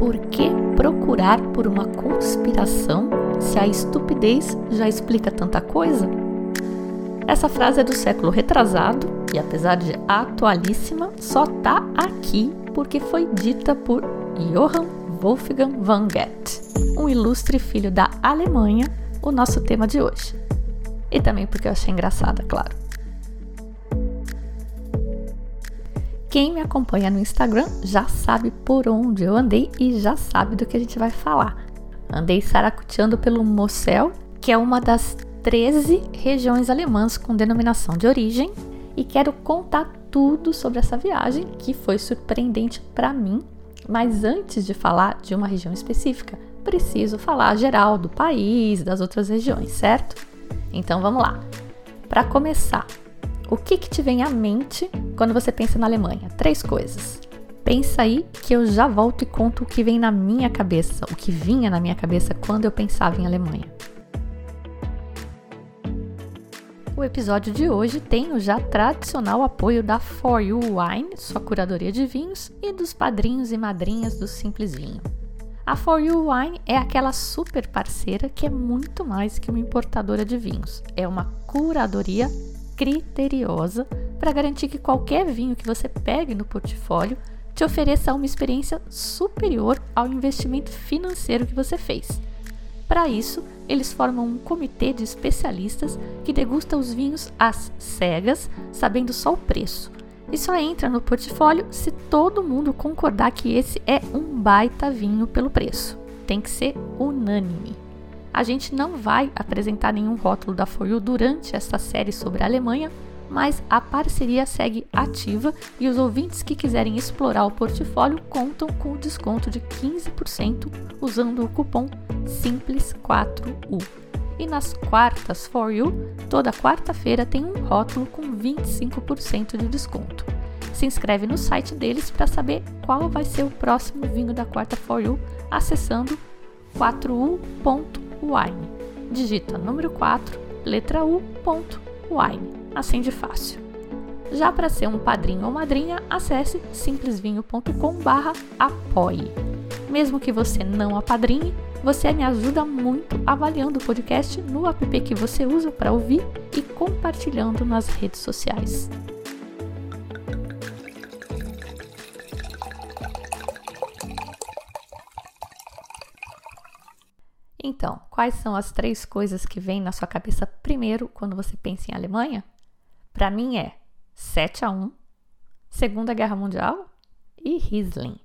Por que procurar por uma conspiração se a estupidez já explica tanta coisa? Essa frase é do século retrasado e, apesar de atualíssima, só tá aqui porque foi dita por Johann Wolfgang von Goethe, um ilustre filho da Alemanha, o nosso tema de hoje. E também porque eu achei engraçada, claro. Quem me acompanha no Instagram já sabe por onde eu andei e já sabe do que a gente vai falar. Andei saracuteando pelo Mosel, que é uma das 13 regiões alemãs com denominação de origem, e quero contar tudo sobre essa viagem que foi surpreendente para mim. Mas antes de falar de uma região específica, preciso falar geral do país, das outras regiões, certo? Então vamos lá. Para começar, o que, que te vem à mente quando você pensa na Alemanha? Três coisas. Pensa aí que eu já volto e conto o que vem na minha cabeça, o que vinha na minha cabeça quando eu pensava em Alemanha. O episódio de hoje tem o já tradicional apoio da For You Wine, sua curadoria de vinhos, e dos padrinhos e madrinhas do Simples Vinho. A For You Wine é aquela super parceira que é muito mais que uma importadora de vinhos. É uma curadoria criteriosa para garantir que qualquer vinho que você pegue no portfólio te ofereça uma experiência superior ao investimento financeiro que você fez. Para isso, eles formam um comitê de especialistas que degusta os vinhos às cegas, sabendo só o preço. E só entra no portfólio se todo mundo concordar que esse é um baita vinho pelo preço. Tem que ser unânime. A gente não vai apresentar nenhum rótulo da Foyu durante essa série sobre a Alemanha, mas a parceria segue ativa e os ouvintes que quiserem explorar o portfólio contam com desconto de 15% usando o cupom SIMPLES4U. E nas quartas For You, toda quarta-feira tem um rótulo com 25% de desconto. Se inscreve no site deles para saber qual vai ser o próximo vinho da quarta For You acessando 4u.com wine. Digita número 4, letra U, ponto, wine. Assim de fácil. Já para ser um padrinho ou madrinha, acesse simplesvinho.com barra apoie. Mesmo que você não apadrinhe, você me ajuda muito avaliando o podcast no app que você usa para ouvir e compartilhando nas redes sociais. Então, quais são as três coisas que vêm na sua cabeça primeiro quando você pensa em Alemanha? Para mim é 7 a 1, Segunda Guerra Mundial e Riesling.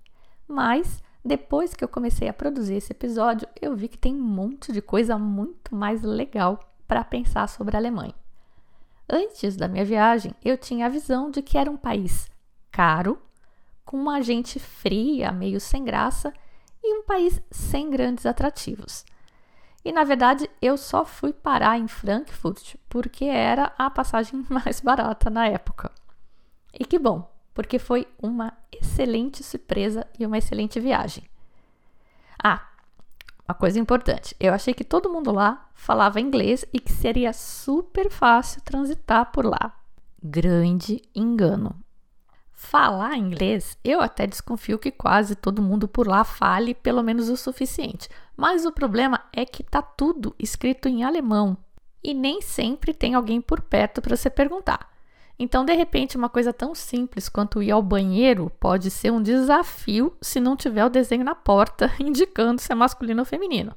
Mas depois que eu comecei a produzir esse episódio, eu vi que tem um monte de coisa muito mais legal para pensar sobre a Alemanha. Antes da minha viagem, eu tinha a visão de que era um país caro, com uma gente fria, meio sem graça e um país sem grandes atrativos. E na verdade eu só fui parar em Frankfurt porque era a passagem mais barata na época. E que bom, porque foi uma excelente surpresa e uma excelente viagem. Ah, uma coisa importante: eu achei que todo mundo lá falava inglês e que seria super fácil transitar por lá. Grande engano. Falar inglês, eu até desconfio que quase todo mundo por lá fale pelo menos o suficiente. Mas o problema é que tá tudo escrito em alemão e nem sempre tem alguém por perto para você perguntar. Então, de repente, uma coisa tão simples quanto ir ao banheiro pode ser um desafio se não tiver o desenho na porta indicando se é masculino ou feminino.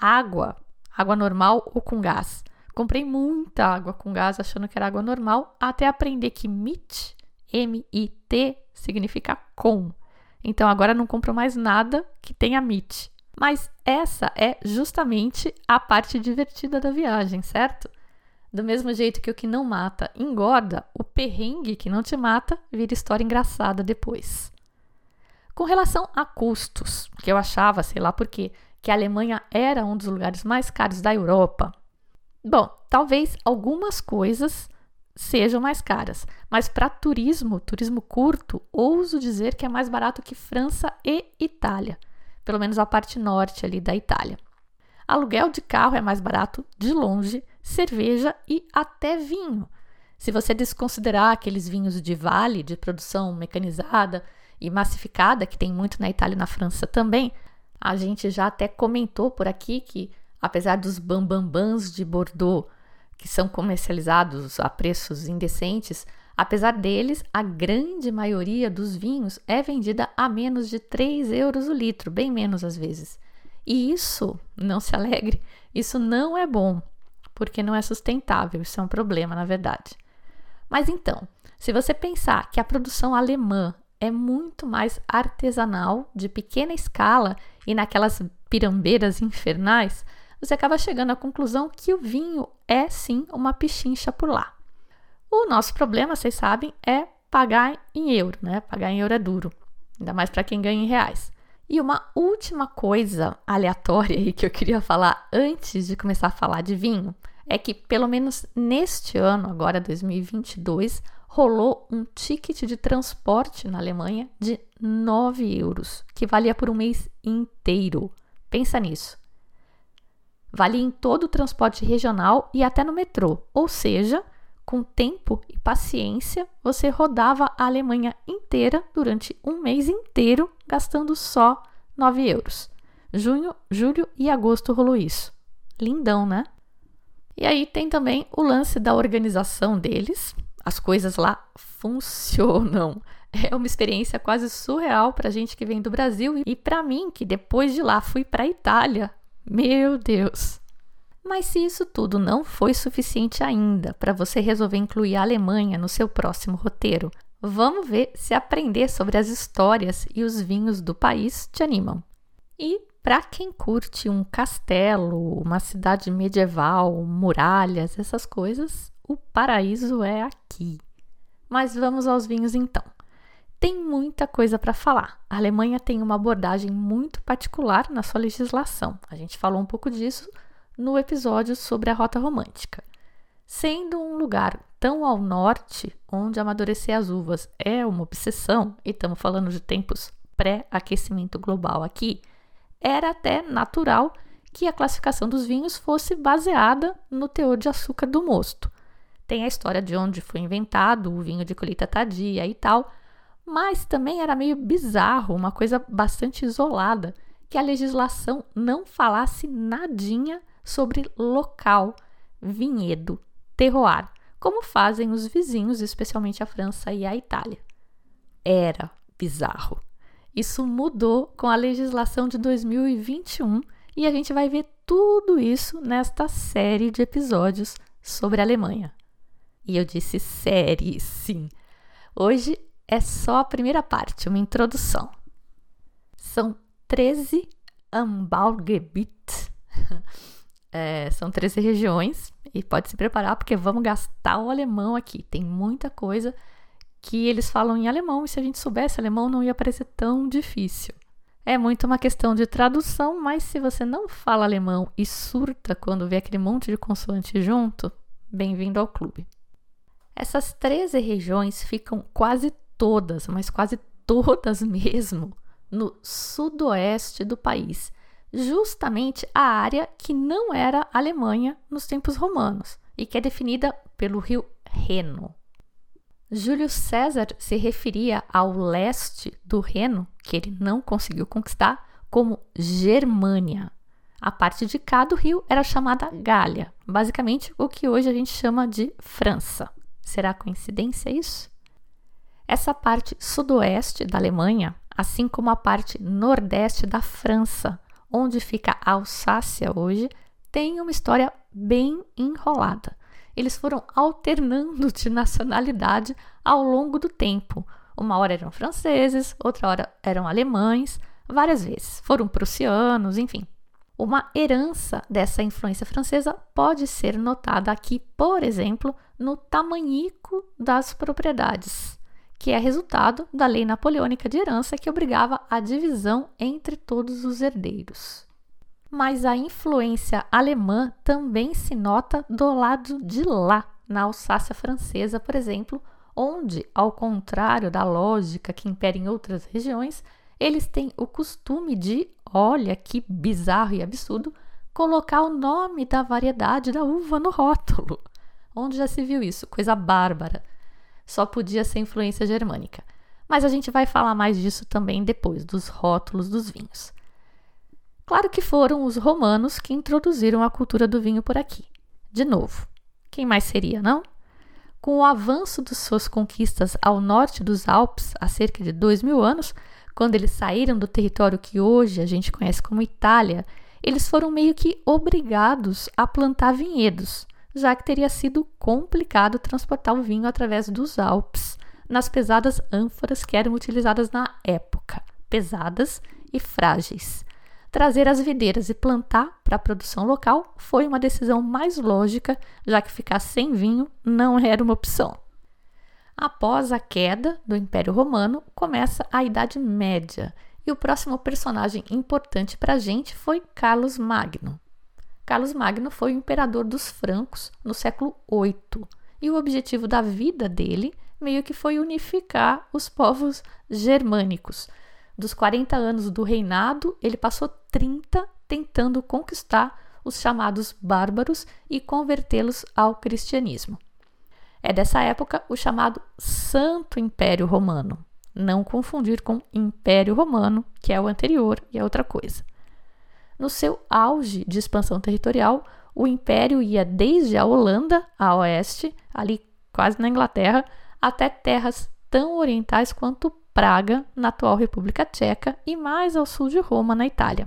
Água, água normal ou com gás. Comprei muita água com gás achando que era água normal, até aprender que MIT M-I-T significa com. Então agora não compro mais nada que tenha MIT. Mas essa é justamente a parte divertida da viagem, certo? Do mesmo jeito que o que não mata engorda, o perrengue que não te mata vira história engraçada depois. Com relação a custos, que eu achava, sei lá por quê, que a Alemanha era um dos lugares mais caros da Europa. Bom, talvez algumas coisas sejam mais caras. Mas para turismo, turismo curto, ouso dizer que é mais barato que França e Itália, pelo menos a parte norte ali da Itália. Aluguel de carro é mais barato de longe, cerveja e até vinho. Se você desconsiderar aqueles vinhos de vale, de produção mecanizada, e massificada, que tem muito na Itália e na França também. A gente já até comentou por aqui que, apesar dos bambambãs de Bordeaux, que são comercializados a preços indecentes, apesar deles, a grande maioria dos vinhos é vendida a menos de 3 euros o litro, bem menos às vezes. E isso, não se alegre, isso não é bom, porque não é sustentável, isso é um problema, na verdade. Mas então, se você pensar que a produção alemã é muito mais artesanal, de pequena escala e naquelas pirambeiras infernais, você acaba chegando à conclusão que o vinho é sim uma pichincha por lá. O nosso problema, vocês sabem, é pagar em euro, né? Pagar em euro é duro, ainda mais para quem ganha em reais. E uma última coisa aleatória aí que eu queria falar antes de começar a falar de vinho é que, pelo menos neste ano, agora 2022, rolou um ticket de transporte na Alemanha de 9 euros, que valia por um mês inteiro. Pensa nisso. Valia em todo o transporte regional e até no metrô, ou seja, com tempo e paciência, você rodava a Alemanha inteira durante um mês inteiro, gastando só 9 euros. Junho, julho e agosto rolou isso. Lindão, né? E aí tem também o lance da organização deles. As coisas lá funcionam. É uma experiência quase surreal para gente que vem do Brasil e para mim que depois de lá fui para Itália. Meu Deus. Mas se isso tudo não foi suficiente ainda para você resolver incluir a Alemanha no seu próximo roteiro, vamos ver se aprender sobre as histórias e os vinhos do país te animam. E para quem curte um castelo, uma cidade medieval, muralhas, essas coisas, o paraíso é aqui. Mas vamos aos vinhos então. Tem muita coisa para falar. A Alemanha tem uma abordagem muito particular na sua legislação. A gente falou um pouco disso no episódio sobre a rota romântica. Sendo um lugar tão ao norte, onde amadurecer as uvas é uma obsessão, e estamos falando de tempos pré-aquecimento global aqui, era até natural que a classificação dos vinhos fosse baseada no teor de açúcar do mosto. Tem a história de onde foi inventado o vinho de colheita tardia e tal, mas também era meio bizarro, uma coisa bastante isolada, que a legislação não falasse nadinha sobre local, vinhedo, terroir, como fazem os vizinhos, especialmente a França e a Itália. Era bizarro. Isso mudou com a legislação de 2021 e a gente vai ver tudo isso nesta série de episódios sobre a Alemanha. E eu disse série, sim. Hoje é só a primeira parte, uma introdução. São 13 Anbaugebiet. É, são 13 regiões e pode se preparar porque vamos gastar o alemão aqui. Tem muita coisa que eles falam em alemão e se a gente soubesse alemão não ia parecer tão difícil. É muito uma questão de tradução, mas se você não fala alemão e surta quando vê aquele monte de consoante junto, bem-vindo ao clube. Essas 13 regiões ficam quase todas, mas quase todas mesmo, no sudoeste do país, justamente a área que não era Alemanha nos tempos romanos e que é definida pelo rio Reno. Júlio César se referia ao leste do Reno, que ele não conseguiu conquistar, como Germânia. A parte de cá do rio era chamada Gália, basicamente o que hoje a gente chama de França. Será coincidência isso? Essa parte sudoeste da Alemanha, assim como a parte nordeste da França, onde fica a Alsácia hoje, tem uma história bem enrolada eles foram alternando de nacionalidade ao longo do tempo. Uma hora eram franceses, outra hora eram alemães, várias vezes. Foram prussianos, enfim. Uma herança dessa influência francesa pode ser notada aqui, por exemplo, no tamanhico das propriedades, que é resultado da lei napoleônica de herança que obrigava a divisão entre todos os herdeiros mas a influência alemã também se nota do lado de lá, na Alsácia francesa, por exemplo, onde, ao contrário da lógica que impera em outras regiões, eles têm o costume de, olha que bizarro e absurdo, colocar o nome da variedade da uva no rótulo. Onde já se viu isso? Coisa bárbara. Só podia ser influência germânica. Mas a gente vai falar mais disso também depois, dos rótulos dos vinhos. Claro que foram os romanos que introduziram a cultura do vinho por aqui. De novo, quem mais seria, não? Com o avanço de suas conquistas ao norte dos Alpes, há cerca de dois mil anos, quando eles saíram do território que hoje a gente conhece como Itália, eles foram meio que obrigados a plantar vinhedos, já que teria sido complicado transportar o vinho através dos Alpes nas pesadas ânforas que eram utilizadas na época, pesadas e frágeis. Trazer as videiras e plantar para a produção local foi uma decisão mais lógica, já que ficar sem vinho não era uma opção. Após a queda do Império Romano, começa a Idade Média, e o próximo personagem importante para a gente foi Carlos Magno. Carlos Magno foi o imperador dos francos no século VIII, e o objetivo da vida dele meio que foi unificar os povos germânicos, dos 40 anos do reinado, ele passou 30 tentando conquistar os chamados bárbaros e convertê-los ao cristianismo. É dessa época o chamado Santo Império Romano. Não confundir com Império Romano, que é o anterior e é outra coisa. No seu auge de expansão territorial, o império ia desde a Holanda, a oeste, ali quase na Inglaterra, até terras tão orientais quanto Praga, na atual República Tcheca, e mais ao sul de Roma, na Itália.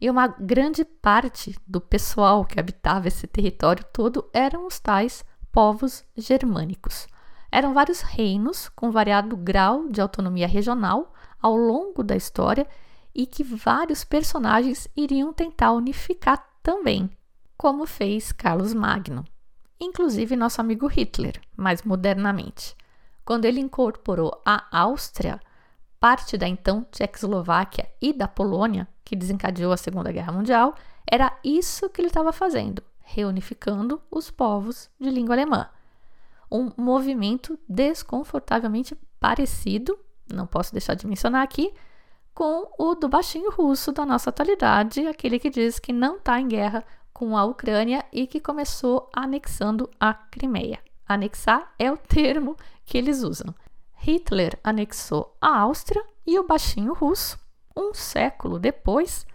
E uma grande parte do pessoal que habitava esse território todo eram os tais povos germânicos. Eram vários reinos com variado grau de autonomia regional ao longo da história e que vários personagens iriam tentar unificar também, como fez Carlos Magno, inclusive nosso amigo Hitler, mais modernamente quando ele incorporou a Áustria, parte da então Tchecoslováquia e da Polônia, que desencadeou a Segunda Guerra Mundial, era isso que ele estava fazendo, reunificando os povos de língua alemã. Um movimento desconfortavelmente parecido, não posso deixar de mencionar aqui, com o do baixinho russo da nossa atualidade, aquele que diz que não está em guerra com a Ucrânia e que começou anexando a Crimeia. Anexar é o termo que eles usam. Hitler anexou a Áustria e o baixinho russo, um século depois,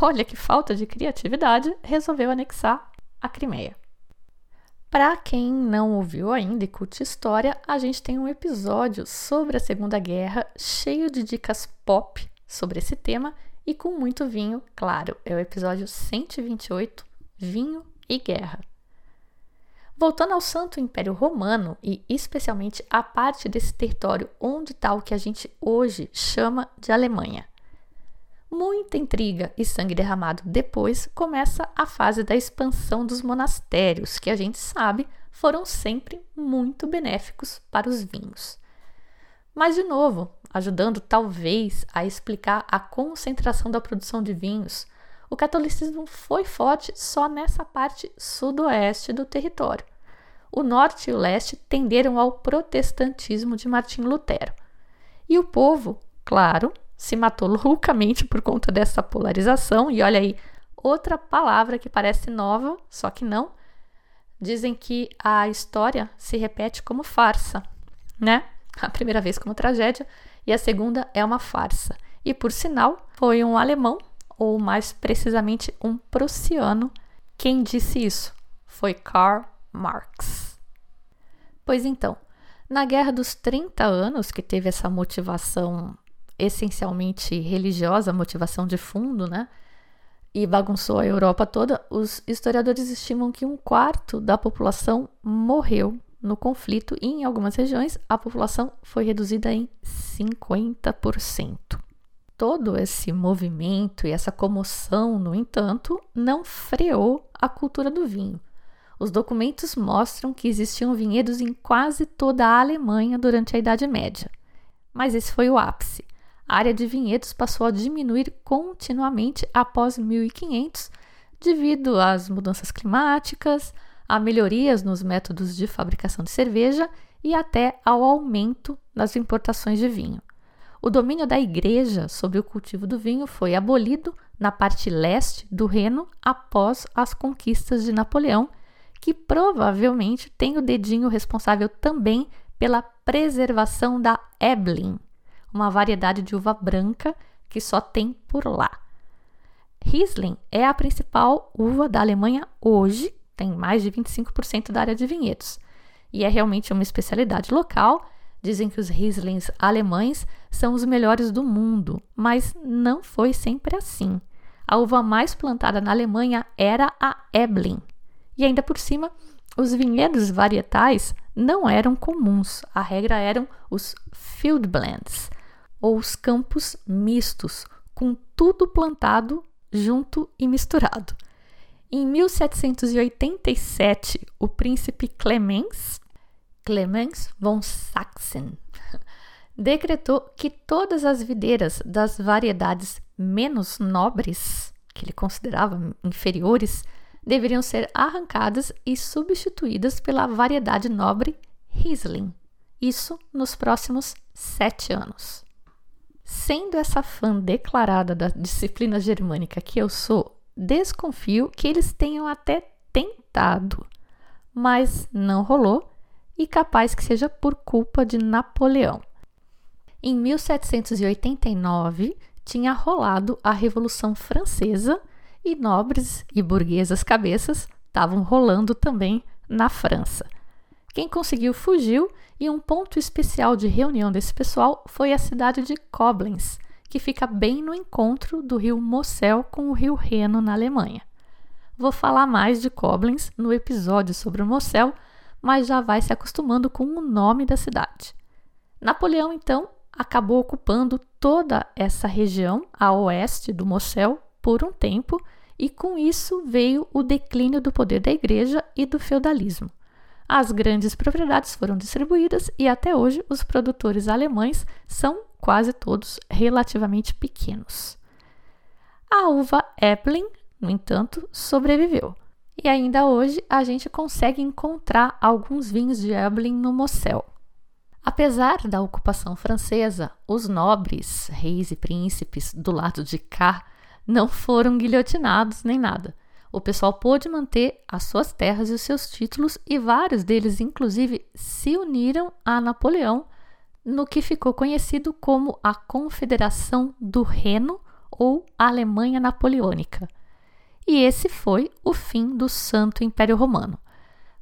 olha que falta de criatividade, resolveu anexar a Crimeia. Para quem não ouviu ainda e curte história, a gente tem um episódio sobre a Segunda Guerra cheio de dicas pop sobre esse tema e com muito vinho, claro. É o episódio 128, Vinho e Guerra. Voltando ao Santo Império Romano e especialmente a parte desse território onde está o que a gente hoje chama de Alemanha. Muita intriga e sangue derramado depois começa a fase da expansão dos monastérios, que a gente sabe foram sempre muito benéficos para os vinhos. Mas, de novo, ajudando talvez a explicar a concentração da produção de vinhos, o catolicismo foi forte só nessa parte sudoeste do território. O norte e o leste tenderam ao protestantismo de Martim Lutero. E o povo, claro, se matou loucamente por conta dessa polarização. E olha aí, outra palavra que parece nova, só que não. Dizem que a história se repete como farsa, né? A primeira vez como tragédia e a segunda é uma farsa. E por sinal, foi um alemão ou mais precisamente um prussiano, quem disse isso foi Karl Marx. Pois então, na Guerra dos 30 Anos, que teve essa motivação essencialmente religiosa, motivação de fundo, né? E bagunçou a Europa toda, os historiadores estimam que um quarto da população morreu no conflito e, em algumas regiões, a população foi reduzida em 50% todo esse movimento e essa comoção, no entanto, não freou a cultura do vinho. Os documentos mostram que existiam vinhedos em quase toda a Alemanha durante a Idade Média. Mas esse foi o ápice. A área de vinhedos passou a diminuir continuamente após 1500, devido às mudanças climáticas, a melhorias nos métodos de fabricação de cerveja e até ao aumento das importações de vinho. O domínio da igreja sobre o cultivo do vinho foi abolido na parte leste do Reno após as conquistas de Napoleão, que provavelmente tem o dedinho responsável também pela preservação da Eblin, uma variedade de uva branca que só tem por lá. Riesling é a principal uva da Alemanha hoje, tem mais de 25% da área de vinhedos. E é realmente uma especialidade local. Dizem que os Rieslings alemães são os melhores do mundo, mas não foi sempre assim. A uva mais plantada na Alemanha era a Eblin. E ainda por cima, os vinhedos varietais não eram comuns. A regra eram os field blends, ou os campos mistos, com tudo plantado junto e misturado. Em 1787, o príncipe Clemens, Clemens von Sachsen, decretou que todas as videiras das variedades menos nobres, que ele considerava inferiores, deveriam ser arrancadas e substituídas pela variedade nobre Riesling. Isso nos próximos sete anos. Sendo essa fã declarada da disciplina germânica que eu sou, desconfio que eles tenham até tentado, mas não rolou e capaz que seja por culpa de Napoleão. Em 1789 tinha rolado a Revolução Francesa e nobres e burguesas cabeças estavam rolando também na França. Quem conseguiu fugiu e um ponto especial de reunião desse pessoal foi a cidade de Koblenz, que fica bem no encontro do rio Mosel com o rio Reno na Alemanha. Vou falar mais de Koblenz no episódio sobre o Mosel, mas já vai se acostumando com o nome da cidade. Napoleão, então, acabou ocupando toda essa região a oeste do Mosel por um tempo, e com isso veio o declínio do poder da igreja e do feudalismo. As grandes propriedades foram distribuídas e até hoje os produtores alemães são quase todos relativamente pequenos. A uva Eppling, no entanto, sobreviveu. E ainda hoje a gente consegue encontrar alguns vinhos de Eppling no Mosel. Apesar da ocupação francesa, os nobres, reis e príncipes do lado de cá não foram guilhotinados nem nada. O pessoal pôde manter as suas terras e os seus títulos, e vários deles, inclusive, se uniram a Napoleão no que ficou conhecido como a Confederação do Reno ou Alemanha Napoleônica. E esse foi o fim do Santo Império Romano.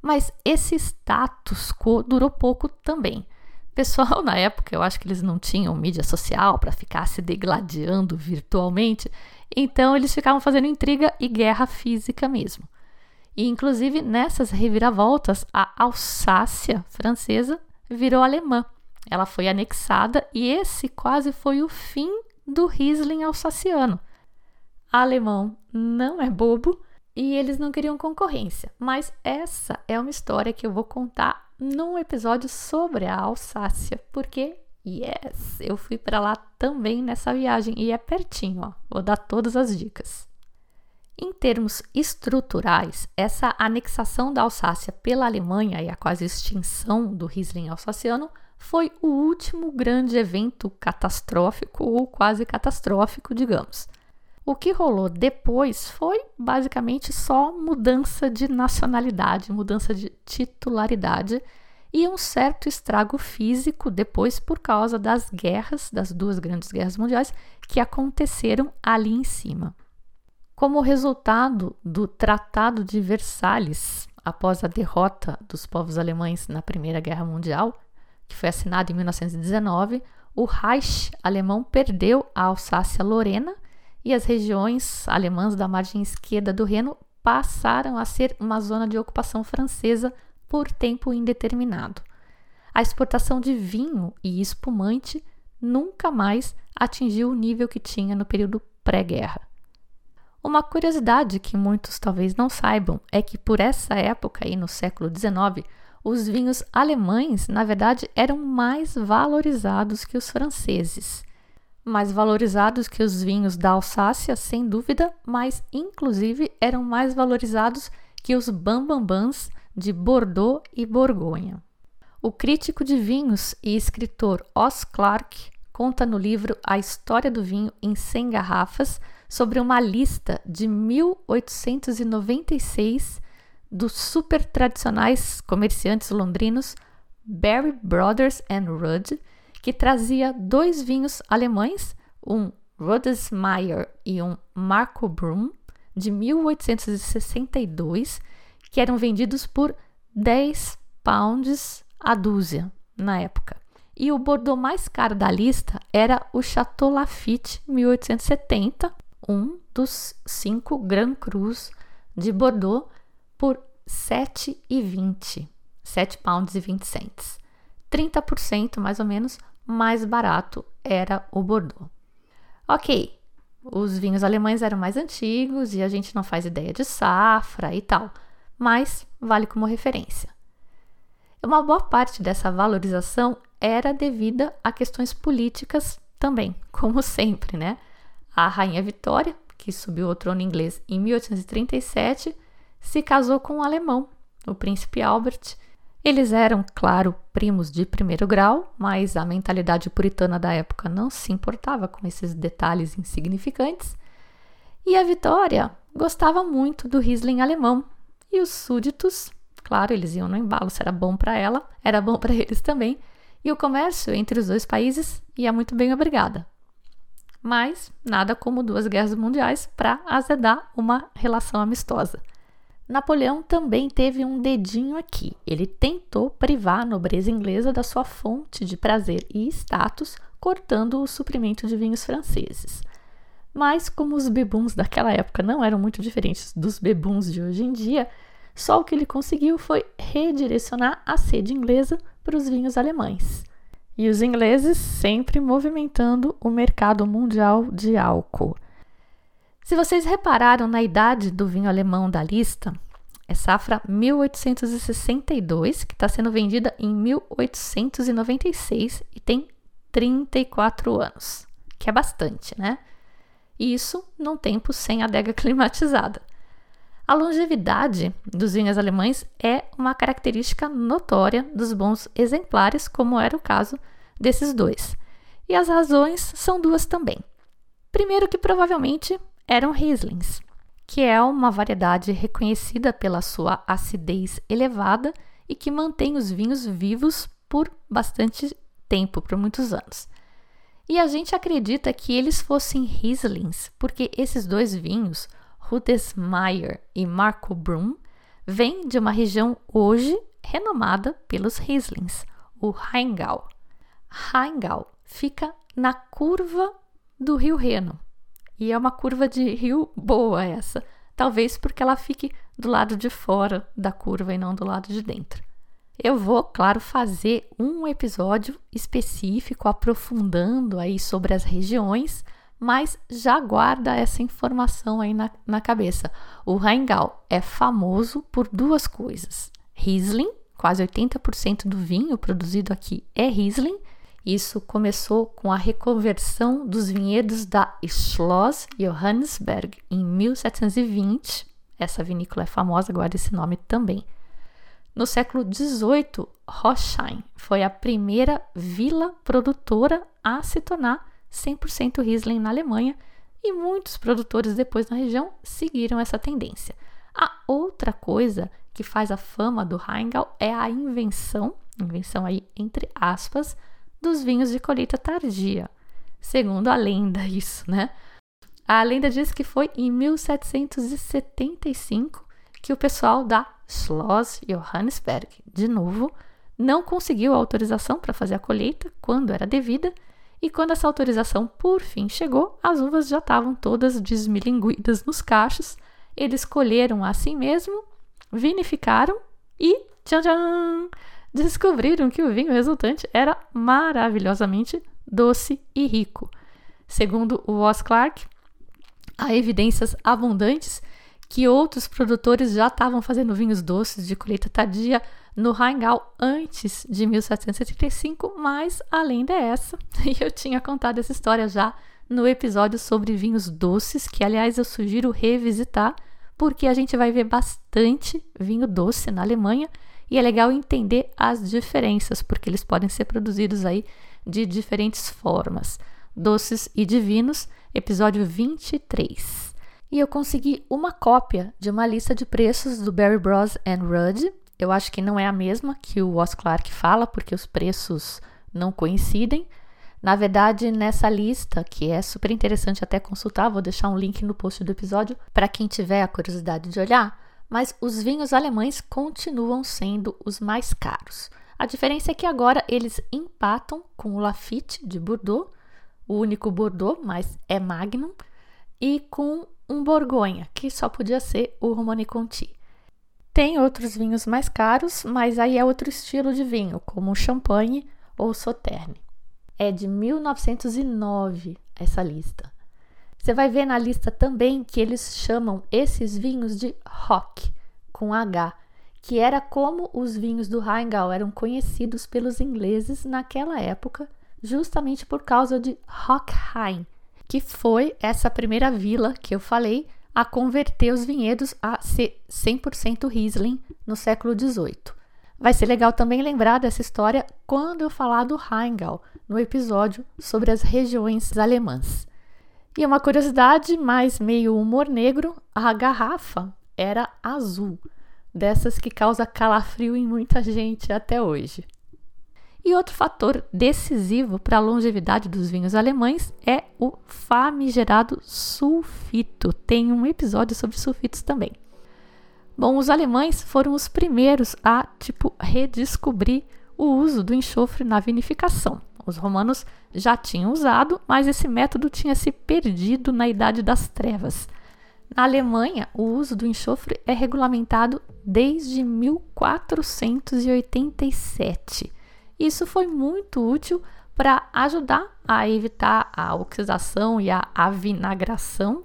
Mas esse status quo durou pouco também. Pessoal, na época, eu acho que eles não tinham mídia social para ficar se degladiando virtualmente, então eles ficavam fazendo intriga e guerra física mesmo. E inclusive nessas reviravoltas, a Alsácia francesa virou alemã ela foi anexada e esse quase foi o fim do Riesling alsaciano. Alemão não é bobo e eles não queriam concorrência, mas essa é uma história que eu vou contar num episódio sobre a Alsácia, porque yes, eu fui para lá também nessa viagem e é pertinho, ó. Vou dar todas as dicas. Em termos estruturais, essa anexação da Alsácia pela Alemanha e a quase extinção do Riesling alsaciano foi o último grande evento catastrófico ou quase catastrófico, digamos. O que rolou depois foi basicamente só mudança de nacionalidade, mudança de titularidade e um certo estrago físico depois por causa das guerras, das duas grandes guerras mundiais que aconteceram ali em cima. Como resultado do Tratado de Versalhes, após a derrota dos povos alemães na Primeira Guerra Mundial, que foi assinado em 1919, o Reich alemão perdeu a Alsácia-Lorena e as regiões alemãs da margem esquerda do Reno passaram a ser uma zona de ocupação francesa por tempo indeterminado. A exportação de vinho e espumante nunca mais atingiu o nível que tinha no período pré-guerra. Uma curiosidade que muitos talvez não saibam é que por essa época aí no século XIX os vinhos alemães, na verdade, eram mais valorizados que os franceses. Mais valorizados que os vinhos da Alsácia, sem dúvida, mas inclusive eram mais valorizados que os bambambãs de Bordeaux e Borgonha. O crítico de vinhos e escritor Os Clarke conta no livro A História do Vinho em 100 Garrafas sobre uma lista de 1896 dos super tradicionais comerciantes londrinos Barry Brothers and Rudd, que trazia dois vinhos alemães, um Rodesmeier e um Marco Brum, de 1862, que eram vendidos por 10 pounds a dúzia na época. E o Bordeaux mais caro da lista era o Chateau Lafite 1870, um dos cinco Grand Crus de Bordeaux, por 7,20, 7 pounds e 20 cents. 30% mais ou menos mais barato era o Bordeaux. Ok, os vinhos alemães eram mais antigos e a gente não faz ideia de safra e tal, mas vale como referência. Uma boa parte dessa valorização era devida a questões políticas também, como sempre, né? A rainha Vitória, que subiu ao trono inglês em 1837, se casou com um alemão, o príncipe Albert. Eles eram, claro, primos de primeiro grau, mas a mentalidade puritana da época não se importava com esses detalhes insignificantes. E a Vitória gostava muito do Riesling alemão, e os súditos, claro, eles iam no embalo, se era bom para ela, era bom para eles também, e o comércio entre os dois países ia muito bem obrigada. Mas nada como duas guerras mundiais para azedar uma relação amistosa. Napoleão também teve um dedinho aqui. Ele tentou privar a nobreza inglesa da sua fonte de prazer e status, cortando o suprimento de vinhos franceses. Mas, como os bebuns daquela época não eram muito diferentes dos bebuns de hoje em dia, só o que ele conseguiu foi redirecionar a sede inglesa para os vinhos alemães. E os ingleses sempre movimentando o mercado mundial de álcool. Se vocês repararam na idade do vinho alemão da lista, é safra 1862, que está sendo vendida em 1896 e tem 34 anos, que é bastante, né? Isso num tempo sem adega climatizada. A longevidade dos vinhos alemães é uma característica notória dos bons exemplares, como era o caso desses dois. E as razões são duas também. Primeiro, que provavelmente eram Rieslings, que é uma variedade reconhecida pela sua acidez elevada e que mantém os vinhos vivos por bastante tempo, por muitos anos. E a gente acredita que eles fossem Rieslings porque esses dois vinhos, Rudesmeier e Marco Brum, vêm de uma região hoje renomada pelos Rieslings, o Rheingau. Rheingau fica na curva do rio Reno, e é uma curva de rio boa essa. Talvez porque ela fique do lado de fora da curva e não do lado de dentro. Eu vou, claro, fazer um episódio específico aprofundando aí sobre as regiões, mas já guarda essa informação aí na, na cabeça. O Rheingau é famoso por duas coisas: Riesling, quase 80% do vinho produzido aqui é Riesling, isso começou com a reconversão dos vinhedos da Schloss Johannesberg em 1720. Essa vinícola é famosa, guarda esse nome também. No século XVIII, Rochheim foi a primeira vila produtora a se tornar 100% Riesling na Alemanha e muitos produtores depois na região seguiram essa tendência. A outra coisa que faz a fama do Rheingau é a invenção, invenção aí entre aspas, dos vinhos de colheita tardia. Segundo a lenda, isso, né? A lenda diz que foi em 1775 que o pessoal da Schloss Johannesberg, de novo, não conseguiu a autorização para fazer a colheita quando era devida, e quando essa autorização por fim chegou, as uvas já estavam todas desmilinguidas nos cachos. Eles colheram assim mesmo, vinificaram e tchan, tchan, descobriram que o vinho resultante era maravilhosamente doce e rico. Segundo o Ross Clark, há evidências abundantes que outros produtores já estavam fazendo vinhos doces de colheita tardia no Rheingau antes de 1775, mas além dessa, eu tinha contado essa história já no episódio sobre vinhos doces, que aliás eu sugiro revisitar, porque a gente vai ver bastante vinho doce na Alemanha e é legal entender as diferenças, porque eles podem ser produzidos aí de diferentes formas. Doces e Divinos, episódio 23. E eu consegui uma cópia de uma lista de preços do Barry Bros and Rudd. Eu acho que não é a mesma que o Os Clark fala, porque os preços não coincidem. Na verdade, nessa lista, que é super interessante até consultar, vou deixar um link no post do episódio para quem tiver a curiosidade de olhar, mas os vinhos alemães continuam sendo os mais caros. A diferença é que agora eles empatam com o Lafite de Bordeaux, o único Bordeaux, mas é Magnum, e com um Borgonha, que só podia ser o Romani Conti. Tem outros vinhos mais caros, mas aí é outro estilo de vinho, como o Champagne ou o Sauterne. É de 1909 essa lista. Você vai ver na lista também que eles chamam esses vinhos de Hock, com H, que era como os vinhos do Rheingau eram conhecidos pelos ingleses naquela época, justamente por causa de Hockheim, que foi essa primeira vila que eu falei a converter os vinhedos a ser 100% Riesling no século XVIII. Vai ser legal também lembrar dessa história quando eu falar do Rheingau, no episódio sobre as regiões alemãs. E uma curiosidade, mais meio humor negro, a garrafa era azul, dessas que causa calafrio em muita gente até hoje. E outro fator decisivo para a longevidade dos vinhos alemães é o famigerado sulfito. Tem um episódio sobre sulfitos também. Bom, os alemães foram os primeiros a, tipo, redescobrir o uso do enxofre na vinificação. Os romanos já tinham usado, mas esse método tinha se perdido na Idade das Trevas. Na Alemanha, o uso do enxofre é regulamentado desde 1487 isso foi muito útil para ajudar a evitar a oxidação e a avinagração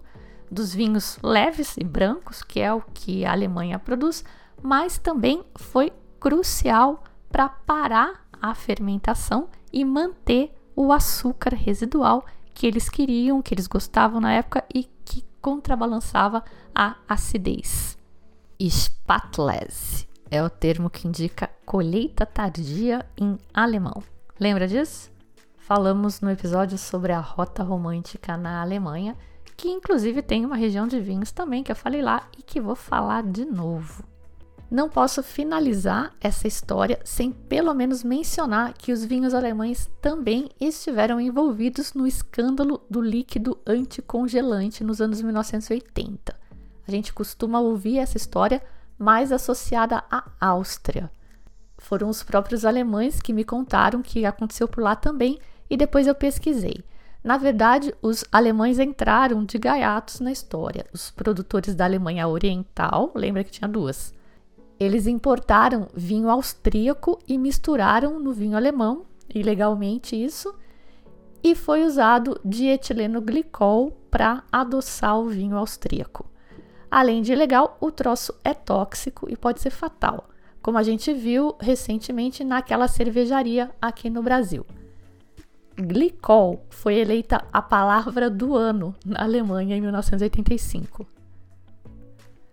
dos vinhos leves e brancos, que é o que a Alemanha produz, mas também foi crucial para parar a fermentação e manter o açúcar residual que eles queriam, que eles gostavam na época e que contrabalançava a acidez. Spatlese é o termo que indica colheita tardia em alemão. Lembra disso? Falamos no episódio sobre a rota romântica na Alemanha, que inclusive tem uma região de vinhos também que eu falei lá e que vou falar de novo. Não posso finalizar essa história sem pelo menos mencionar que os vinhos alemães também estiveram envolvidos no escândalo do líquido anticongelante nos anos 1980. A gente costuma ouvir essa história mais associada à Áustria. Foram os próprios alemães que me contaram que aconteceu por lá também e depois eu pesquisei. Na verdade, os alemães entraram de gaiatos na história. Os produtores da Alemanha Oriental, lembra que tinha duas, eles importaram vinho austríaco e misturaram no vinho alemão, ilegalmente isso, e foi usado dietileno glicol para adoçar o vinho austríaco. Além de ilegal, o troço é tóxico e pode ser fatal, como a gente viu recentemente naquela cervejaria aqui no Brasil. Glicol foi eleita a palavra do ano na Alemanha em 1985.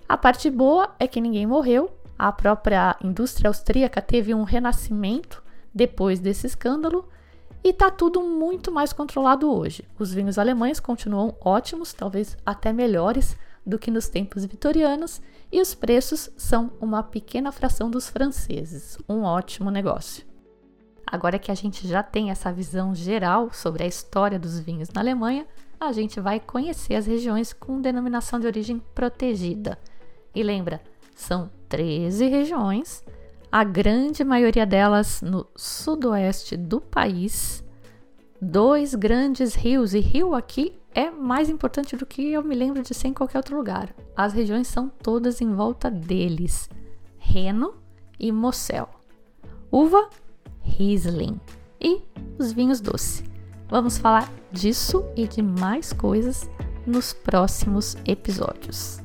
A parte boa é que ninguém morreu, a própria indústria austríaca teve um renascimento depois desse escândalo e está tudo muito mais controlado hoje. Os vinhos alemães continuam ótimos, talvez até melhores do que nos tempos vitorianos, e os preços são uma pequena fração dos franceses. Um ótimo negócio. Agora que a gente já tem essa visão geral sobre a história dos vinhos na Alemanha, a gente vai conhecer as regiões com denominação de origem protegida. E lembra, são 13 regiões, a grande maioria delas no sudoeste do país, dois grandes rios, e rio aqui é mais importante do que eu me lembro de ser em qualquer outro lugar. As regiões são todas em volta deles: Reno e Mosel. Uva, Riesling e os vinhos doces. Vamos falar disso e de mais coisas nos próximos episódios.